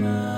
my